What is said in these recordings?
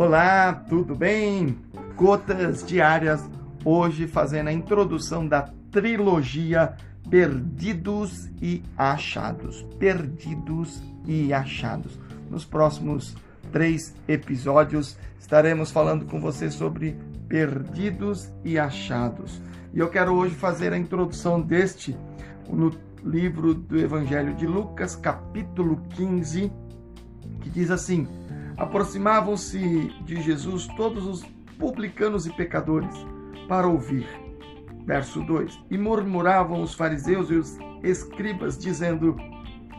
Olá, tudo bem? Gotas diárias, hoje fazendo a introdução da trilogia Perdidos e Achados. Perdidos e Achados. Nos próximos três episódios estaremos falando com você sobre Perdidos e Achados. E eu quero hoje fazer a introdução deste no livro do Evangelho de Lucas, capítulo 15, que diz assim: Aproximavam-se de Jesus todos os publicanos e pecadores para ouvir. Verso 2: E murmuravam os fariseus e os escribas, dizendo: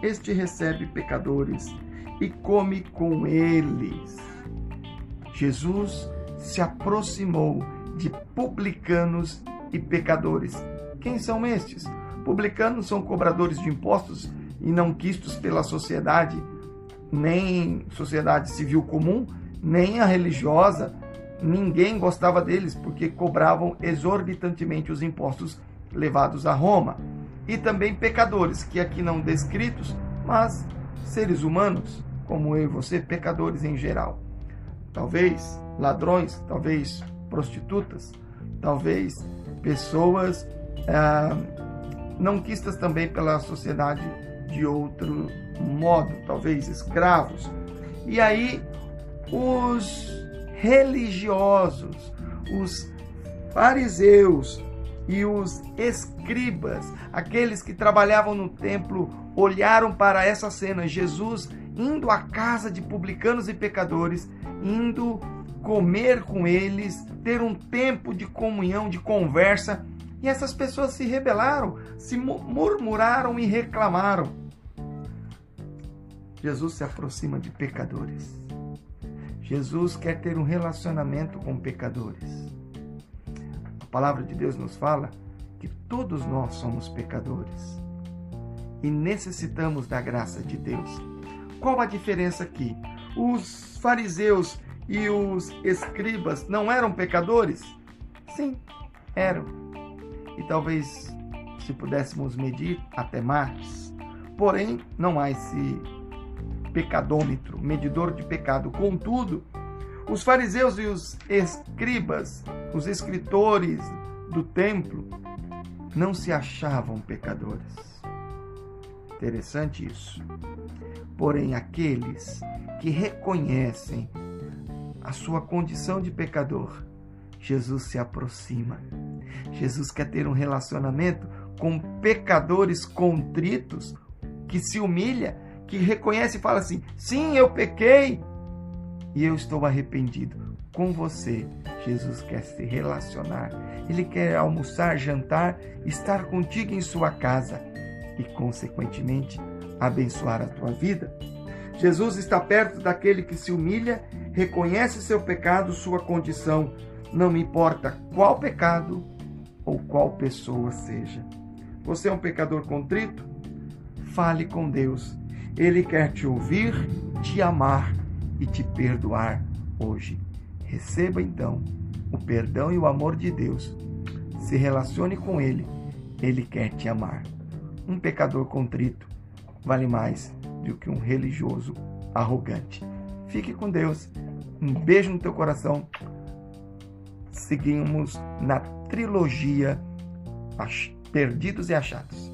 Este recebe pecadores e come com eles. Jesus se aproximou de publicanos e pecadores. Quem são estes? Publicanos são cobradores de impostos e não quistos pela sociedade nem sociedade civil comum, nem a religiosa, ninguém gostava deles porque cobravam exorbitantemente os impostos levados a Roma. E também pecadores, que aqui não descritos, mas seres humanos, como eu e você, pecadores em geral. Talvez ladrões, talvez prostitutas, talvez pessoas ah, não quistas também pela sociedade de outro modo, talvez escravos. E aí os religiosos, os fariseus e os escribas, aqueles que trabalhavam no templo, olharam para essa cena, Jesus indo à casa de publicanos e pecadores, indo comer com eles, ter um tempo de comunhão, de conversa, e essas pessoas se rebelaram, se murmuraram e reclamaram. Jesus se aproxima de pecadores. Jesus quer ter um relacionamento com pecadores. A palavra de Deus nos fala que todos nós somos pecadores e necessitamos da graça de Deus. Qual a diferença aqui? Os fariseus e os escribas não eram pecadores? Sim, eram. E talvez, se pudéssemos medir, até mais. Porém, não há esse pecadômetro, medidor de pecado. Contudo, os fariseus e os escribas, os escritores do templo, não se achavam pecadores. Interessante isso. Porém, aqueles que reconhecem a sua condição de pecador, Jesus se aproxima. Jesus quer ter um relacionamento com pecadores contritos, que se humilha que reconhece e fala assim: sim, eu pequei e eu estou arrependido. Com você, Jesus quer se relacionar. Ele quer almoçar, jantar, estar contigo em sua casa e, consequentemente, abençoar a tua vida. Jesus está perto daquele que se humilha, reconhece seu pecado, sua condição, não importa qual pecado ou qual pessoa seja. Você é um pecador contrito? Fale com Deus ele quer te ouvir, te amar e te perdoar hoje. Receba então o perdão e o amor de Deus. Se relacione com Ele. Ele quer te amar. Um pecador contrito vale mais do que um religioso arrogante. Fique com Deus. Um beijo no teu coração. Seguimos na trilogia Perdidos e Achados.